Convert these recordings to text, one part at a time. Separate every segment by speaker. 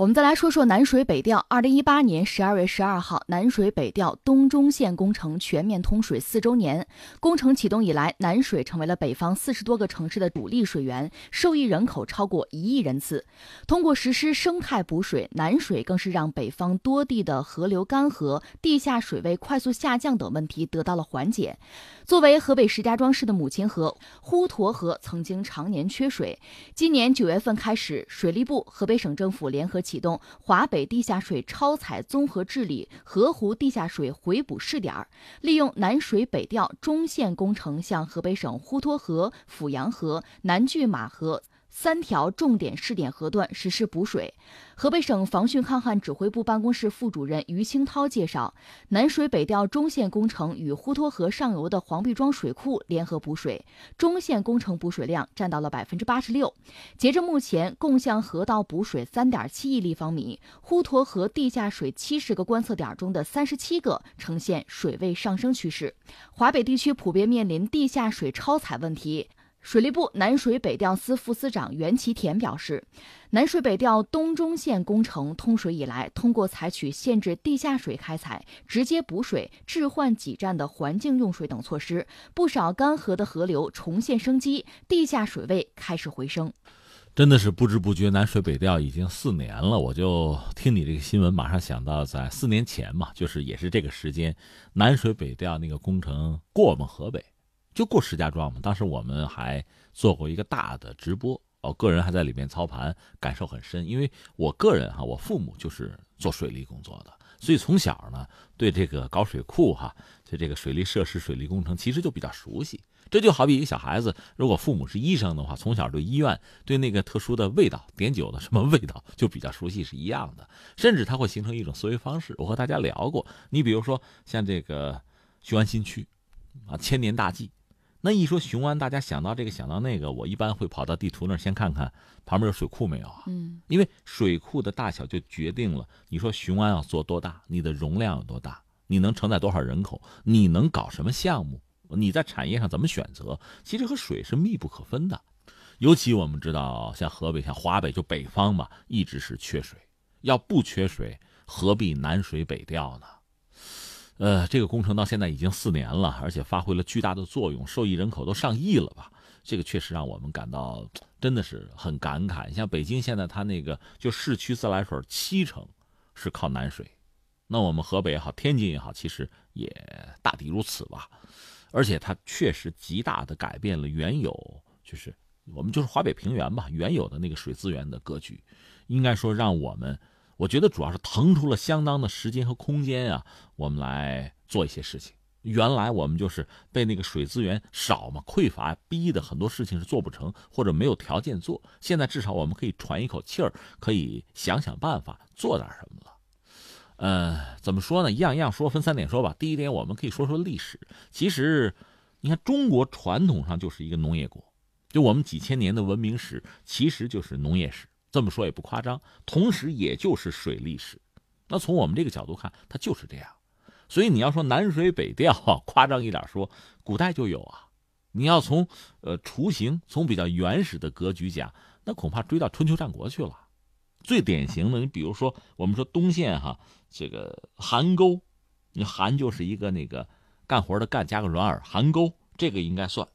Speaker 1: 我们再来说说南水北调。二零一八年十二月十二号，南水北调东中线工程全面通水四周年。工程启动以来，南水成为了北方四十多个城市的主力水源，受益人口超过一亿人次。通过实施生态补水，南水更是让北方多地的河流干涸、地下水位快速下降等问题得到了缓解。作为河北石家庄市的母亲河，滹沱河曾经常年缺水。今年九月份开始，水利部、河北省政府联合启动华北地下水超采综合治理河湖地下水回补试点，利用南水北调中线工程，向河北省滹沱河、阜阳河、南拒马河。三条重点试点河段实施补水。河北省防汛抗旱指挥部办公室副主任于清涛介绍，南水北调中线工程与滹沱河上游的黄壁庄水库联合补水，中线工程补水量占到了百分之八十六。截至目前，共向河道补水三点七亿立方米，滹沱河地下水七十个观测点中的三十七个呈现水位上升趋势。华北地区普遍面临地下水超采问题。水利部南水北调司副司长袁其田表示，南水北调东中线工程通水以来，通过采取限制地下水开采、直接补水、置换给站的环境用水等措施，不少干涸的河流重现生机，地下水位开始回升。
Speaker 2: 真的是不知不觉，南水北调已经四年了。我就听你这个新闻，马上想到在四年前嘛，就是也是这个时间，南水北调那个工程过我们河北。就过石家庄嘛，当时我们还做过一个大的直播，哦，个人还在里面操盘，感受很深。因为我个人哈，我父母就是做水利工作的，所以从小呢对这个搞水库哈，对这个水利设施、水利工程其实就比较熟悉。这就好比一个小孩子，如果父母是医生的话，从小对医院、对那个特殊的味道、碘酒的什么味道就比较熟悉是一样的。甚至他会形成一种思维方式。我和大家聊过，你比如说像这个雄安新区啊，千年大计。那一说雄安，大家想到这个想到那个，我一般会跑到地图那儿先看看旁边有水库没有啊？
Speaker 1: 嗯，
Speaker 2: 因为水库的大小就决定了你说雄安要做多大，你的容量有多大，你能承载多少人口，你能搞什么项目，你在产业上怎么选择，其实和水是密不可分的。尤其我们知道，像河北、像华北，就北方嘛，一直是缺水，要不缺水，何必南水北调呢？呃，这个工程到现在已经四年了，而且发挥了巨大的作用，受益人口都上亿了吧？这个确实让我们感到真的是很感慨。像北京现在它那个就市区自来水七成是靠南水，那我们河北也好，天津也好，其实也大抵如此吧。而且它确实极大的改变了原有，就是我们就是华北平原吧，原有的那个水资源的格局，应该说让我们。我觉得主要是腾出了相当的时间和空间啊，我们来做一些事情。原来我们就是被那个水资源少嘛、匮乏逼的很多事情是做不成，或者没有条件做。现在至少我们可以喘一口气儿，可以想想办法做点什么了。呃，怎么说呢？一样一样说，分三点说吧。第一点，我们可以说说历史。其实，你看中国传统上就是一个农业国，就我们几千年的文明史其实就是农业史。这么说也不夸张，同时也就是水利史。那从我们这个角度看，它就是这样。所以你要说南水北调，夸张一点说，古代就有啊。你要从呃雏形，从比较原始的格局讲，那恐怕追到春秋战国去了。最典型的，你比如说我们说东线哈，这个邗沟，你邗就是一个那个干活的干加个软耳，邗沟这个应该算。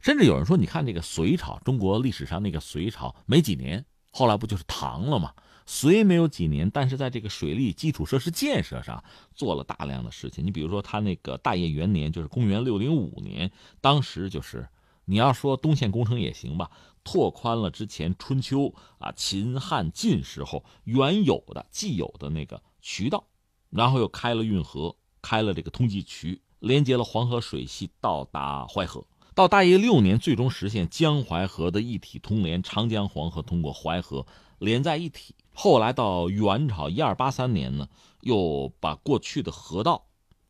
Speaker 2: 甚至有人说，你看这个隋朝，中国历史上那个隋朝没几年。后来不就是唐了吗？隋没有几年，但是在这个水利基础设施建设上做了大量的事情。你比如说，他那个大业元年，就是公元六零五年，当时就是你要说东线工程也行吧，拓宽了之前春秋啊秦汉晋时候原有的既有的那个渠道，然后又开了运河，开了这个通济渠，连接了黄河水系到达淮河。到大业六年，最终实现江淮河的一体通连，长江黄河通过淮河连在一起。后来到元朝一二八三年呢，又把过去的河道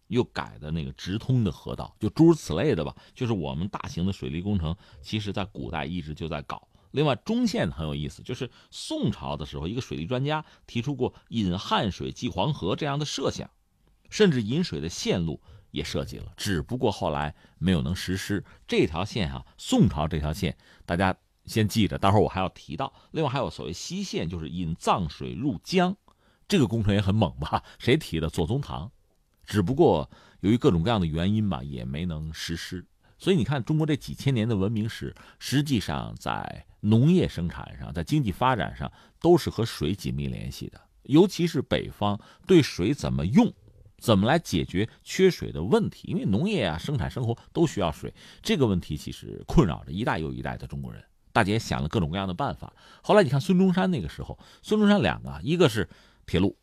Speaker 2: 又改的那个直通的河道，就诸如此类的吧。就是我们大型的水利工程，其实在古代一直就在搞。另外，中线很有意思，就是宋朝的时候，一个水利专家提出过引汉水济黄河这样的设想，甚至引水的线路。也设计了，只不过后来没有能实施这条线哈。宋朝这条线，大家先记着，待会儿我还要提到。另外还有所谓西线，就是引藏水入江，这个工程也很猛吧？谁提的？左宗棠。只不过由于各种各样的原因吧，也没能实施。所以你看，中国这几千年的文明史，实际上在农业生产上，在经济发展上，都是和水紧密联系的。尤其是北方对水怎么用，怎么来解决缺水的问题？因为农业啊，生产生活都需要水，这个问题其实困扰着一代又一代的中国人。大家也想了各种各样的办法。后来你看孙中山那个时候，孙中山两个，一个是铁路，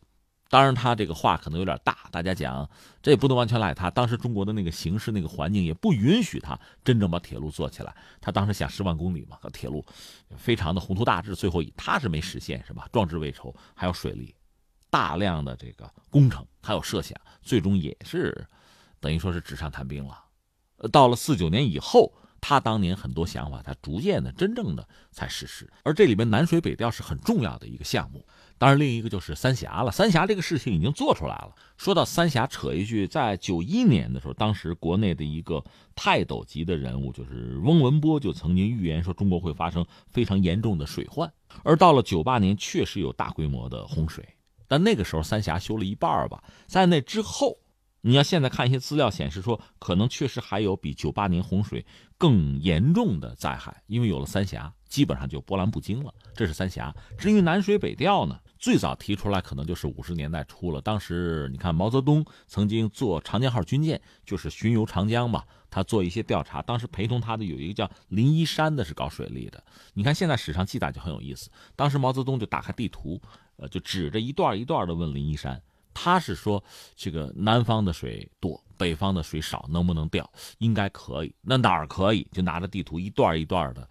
Speaker 2: 当然他这个话可能有点大，大家讲这也不能完全赖他。当时中国的那个形势、那个环境也不允许他真正把铁路做起来。他当时想十万公里嘛，和铁路非常的宏图大志，最后以他是没实现，是吧？壮志未酬，还有水利，大量的这个工程还有设想，最终也是等于说是纸上谈兵了。到了四九年以后。他当年很多想法，他逐渐的、真正的才实施。而这里面南水北调是很重要的一个项目。当然，另一个就是三峡了。三峡这个事情已经做出来了。说到三峡，扯一句，在九一年的时候，当时国内的一个泰斗级的人物，就是翁文波，就曾经预言说中国会发生非常严重的水患。而到了九八年，确实有大规模的洪水。但那个时候三峡修了一半吧，在那之后。你要现在看一些资料显示说，可能确实还有比九八年洪水更严重的灾害，因为有了三峡，基本上就波澜不惊了。这是三峡。至于南水北调呢，最早提出来可能就是五十年代初了。当时你看毛泽东曾经坐长江号军舰，就是巡游长江嘛，他做一些调查。当时陪同他的有一个叫林一山的，是搞水利的。你看现在史上记载就很有意思。当时毛泽东就打开地图，呃，就指着一段一段的问林一山。他是说，这个南方的水多，北方的水少，能不能调？应该可以。那哪儿可以？就拿着地图一段一段的，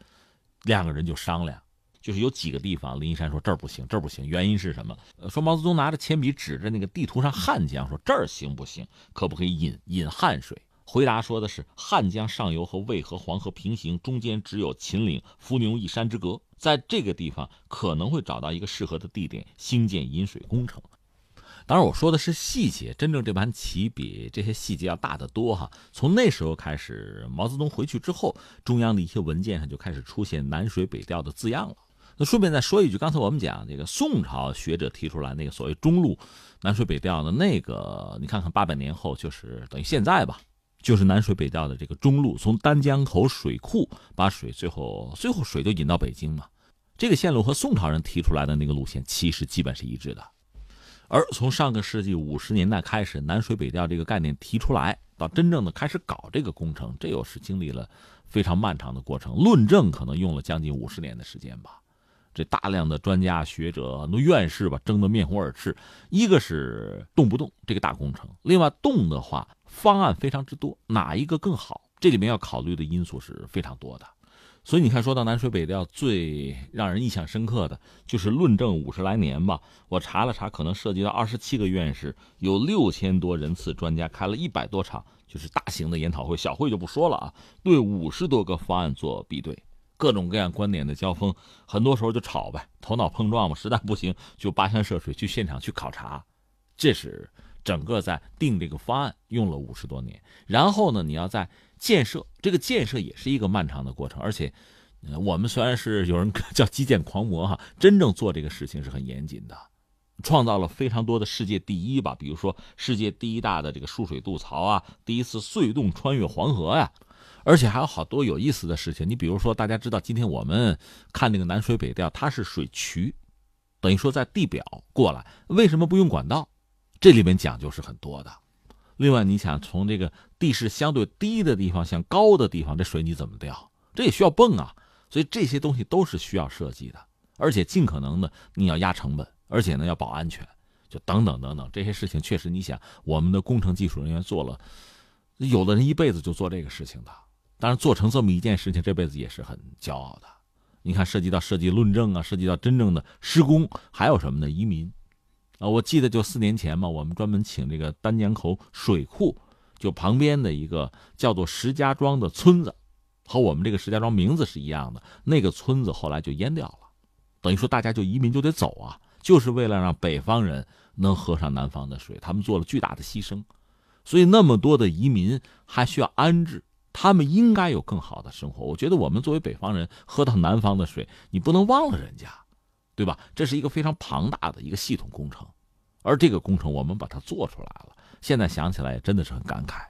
Speaker 2: 两个人就商量。就是有几个地方，林一山说这儿不行，这儿不行，原因是什么？说毛泽东拿着铅笔指着那个地图上汉江，说这儿行不行？可不可以引引汉水？回答说的是汉江上游和渭河、黄河平行，中间只有秦岭、伏牛一山之隔，在这个地方可能会找到一个适合的地点，兴建引水工程。当然，我说的是细节，真正这盘棋比这些细节要大得多哈。从那时候开始，毛泽东回去之后，中央的一些文件上就开始出现“南水北调”的字样了。那顺便再说一句，刚才我们讲这个宋朝学者提出来那个所谓中路南水北调的那个，你看看八百年后，就是等于现在吧，就是南水北调的这个中路，从丹江口水库把水最后最后水就引到北京嘛。这个线路和宋朝人提出来的那个路线其实基本是一致的。而从上个世纪五十年代开始，南水北调这个概念提出来，到真正的开始搞这个工程，这又是经历了非常漫长的过程。论证可能用了将近五十年的时间吧。这大量的专家学者、那院士吧，争得面红耳赤。一个是动不动这个大工程，另外动的话，方案非常之多，哪一个更好？这里面要考虑的因素是非常多的。所以你看，说到南水北调，最让人印象深刻的就是论证五十来年吧。我查了查，可能涉及到二十七个院士，有六千多人次专家开了一百多场，就是大型的研讨会，小会就不说了啊。对五十多个方案做比对，各种各样观点的交锋，很多时候就吵呗，头脑碰撞嘛。实在不行，就跋山涉水去现场去考察。这是整个在定这个方案用了五十多年，然后呢，你要在。建设这个建设也是一个漫长的过程，而且，我们虽然是有人 叫基建狂魔哈，真正做这个事情是很严谨的，创造了非常多的世界第一吧，比如说世界第一大的这个输水渡槽啊，第一次隧洞穿越黄河呀，而且还有好多有意思的事情。你比如说，大家知道今天我们看那个南水北调，它是水渠，等于说在地表过来，为什么不用管道？这里面讲究是很多的。另外，你想从这个地势相对低的地方向高的地方，这水你怎么调？这也需要泵啊，所以这些东西都是需要设计的，而且尽可能的你要压成本，而且呢要保安全，就等等等等这些事情，确实你想我们的工程技术人员做了，有的人一辈子就做这个事情的，当然做成这么一件事情，这辈子也是很骄傲的。你看，涉及到设计论证啊，涉及到真正的施工，还有什么呢？移民。啊，我记得就四年前嘛，我们专门请这个丹江口水库，就旁边的一个叫做石家庄的村子，和我们这个石家庄名字是一样的。那个村子后来就淹掉了，等于说大家就移民就得走啊，就是为了让北方人能喝上南方的水，他们做了巨大的牺牲。所以那么多的移民还需要安置，他们应该有更好的生活。我觉得我们作为北方人，喝到南方的水，你不能忘了人家，对吧？这是一个非常庞大的一个系统工程，而这个工程我们把它做出来了，现在想起来真的是很感慨。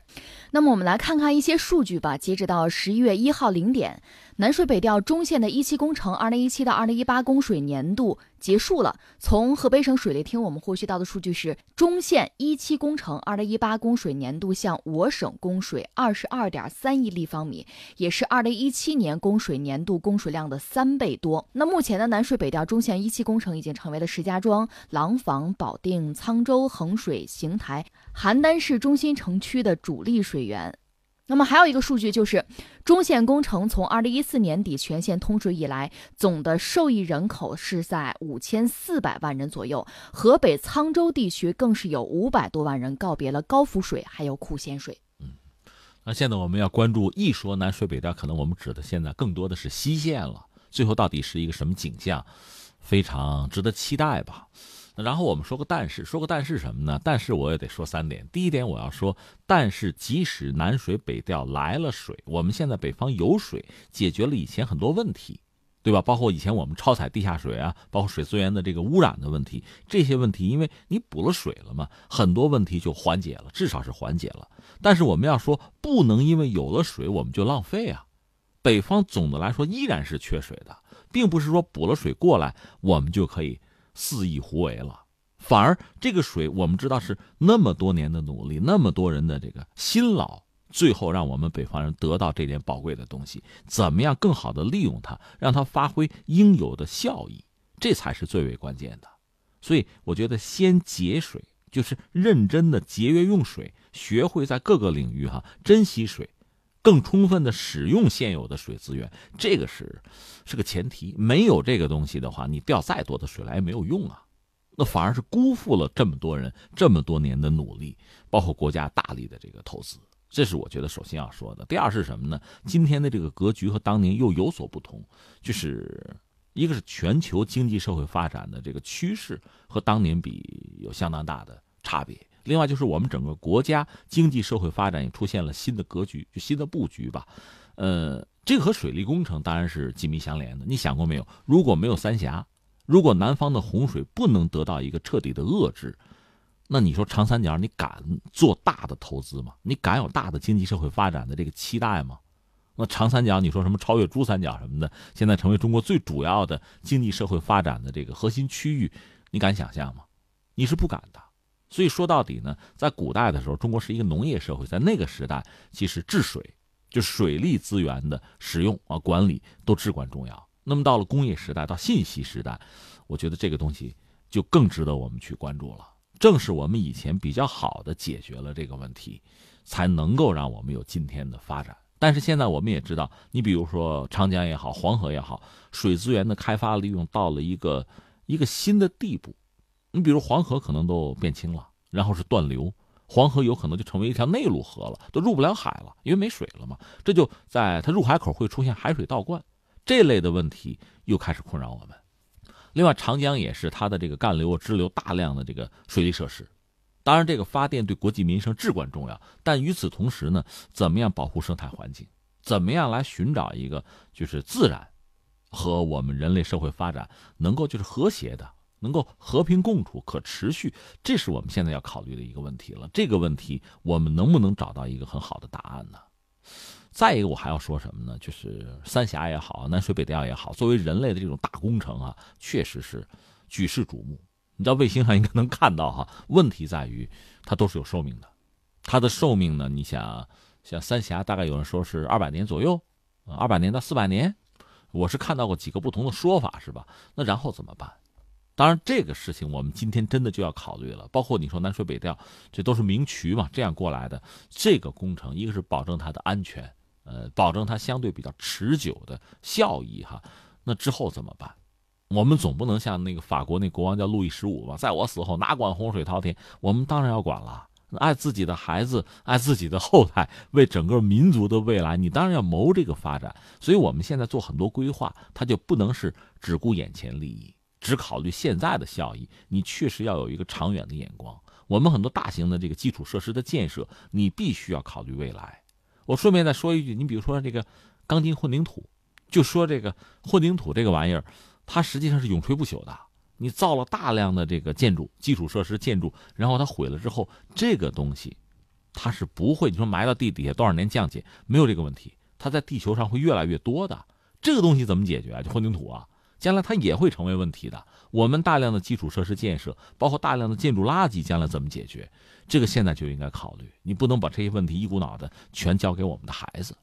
Speaker 1: 那么我们来看看一些数据吧。截止到十一月一号零点，南水北调中线的一期工程，二零一七到二零一八供水年度结束了。从河北省水利厅我们获悉到的数据是，中线一期工程二零一八供水年度向我省供水二十二点三亿立方米，也是二零一七年供水年度供水量的三倍多。那目前的南水北调中线一期工程已经成为了石家庄、廊坊、保定、沧州、衡水、邢台、邯郸市中心城区的主力水。水源，那么还有一个数据就是，中线工程从二零一四年底全线通水以来，总的受益人口是在五千四百万人左右。河北沧州地区更是有五百多万人告别了高浮水，还有库咸水。
Speaker 2: 嗯，那现在我们要关注，一说南水北调，可能我们指的现在更多的是西线了。最后到底是一个什么景象，非常值得期待吧。然后我们说个但是，说个但是什么呢？但是我也得说三点。第一点，我要说，但是即使南水北调来了水，我们现在北方有水，解决了以前很多问题，对吧？包括以前我们超采地下水啊，包括水资源的这个污染的问题，这些问题，因为你补了水了嘛，很多问题就缓解了，至少是缓解了。但是我们要说，不能因为有了水我们就浪费啊。北方总的来说依然是缺水的，并不是说补了水过来我们就可以。肆意胡为了，反而这个水我们知道是那么多年的努力，那么多人的这个辛劳，最后让我们北方人得到这点宝贵的东西，怎么样更好的利用它，让它发挥应有的效益，这才是最为关键的。所以我觉得先节水，就是认真的节约用水，学会在各个领域哈珍惜水。更充分的使用现有的水资源，这个是是个前提。没有这个东西的话，你调再多的水来也没有用啊，那反而是辜负了这么多人这么多年的努力，包括国家大力的这个投资。这是我觉得首先要说的。第二是什么呢？今天的这个格局和当年又有所不同，就是一个是全球经济社会发展的这个趋势和当年比有相当大的差别。另外就是我们整个国家经济社会发展也出现了新的格局，就新的布局吧。呃，这个和水利工程当然是紧密相连的。你想过没有？如果没有三峡，如果南方的洪水不能得到一个彻底的遏制，那你说长三角你敢做大的投资吗？你敢有大的经济社会发展的这个期待吗？那长三角你说什么超越珠三角什么的，现在成为中国最主要的经济社会发展的这个核心区域，你敢想象吗？你是不敢的。所以说到底呢，在古代的时候，中国是一个农业社会，在那个时代，其实治水，就水利资源的使用啊、管理都至关重要。那么到了工业时代，到信息时代，我觉得这个东西就更值得我们去关注了。正是我们以前比较好的解决了这个问题，才能够让我们有今天的发展。但是现在我们也知道，你比如说长江也好，黄河也好，水资源的开发利用到了一个一个新的地步。你比如黄河可能都变清了，然后是断流，黄河有可能就成为一条内陆河了，都入不了海了，因为没水了嘛。这就在它入海口会出现海水倒灌，这类的问题又开始困扰我们。另外，长江也是它的这个干流、支流大量的这个水利设施，当然这个发电对国计民生至关重要。但与此同时呢，怎么样保护生态环境？怎么样来寻找一个就是自然和我们人类社会发展能够就是和谐的？能够和平共处、可持续，这是我们现在要考虑的一个问题了。这个问题，我们能不能找到一个很好的答案呢？再一个，我还要说什么呢？就是三峡也好，南水北调也好，作为人类的这种大工程啊，确实是举世瞩目。你知道卫星上应该能看到哈。问题在于，它都是有寿命的。它的寿命呢？你想，像三峡大概有人说是二百年左右，二百年到四百年。我是看到过几个不同的说法，是吧？那然后怎么办？当然，这个事情我们今天真的就要考虑了。包括你说南水北调，这都是明渠嘛，这样过来的。这个工程，一个是保证它的安全，呃，保证它相对比较持久的效益哈。那之后怎么办？我们总不能像那个法国那国王叫路易十五吧，在我死后哪管洪水滔天？我们当然要管了，爱自己的孩子，爱自己的后代，为整个民族的未来，你当然要谋这个发展。所以我们现在做很多规划，它就不能是只顾眼前利益。只考虑现在的效益，你确实要有一个长远的眼光。我们很多大型的这个基础设施的建设，你必须要考虑未来。我顺便再说一句，你比如说这个钢筋混凝土，就说这个混凝土这个玩意儿，它实际上是永垂不朽的。你造了大量的这个建筑基础设施建筑，然后它毁了之后，这个东西它是不会你说埋到地底下多少年降解没有这个问题，它在地球上会越来越多的。这个东西怎么解决啊？就混凝土啊，将来它也会成为问题的。我们大量的基础设施建设，包括大量的建筑垃圾，将来怎么解决？这个现在就应该考虑。你不能把这些问题一股脑的全交给我们的孩子。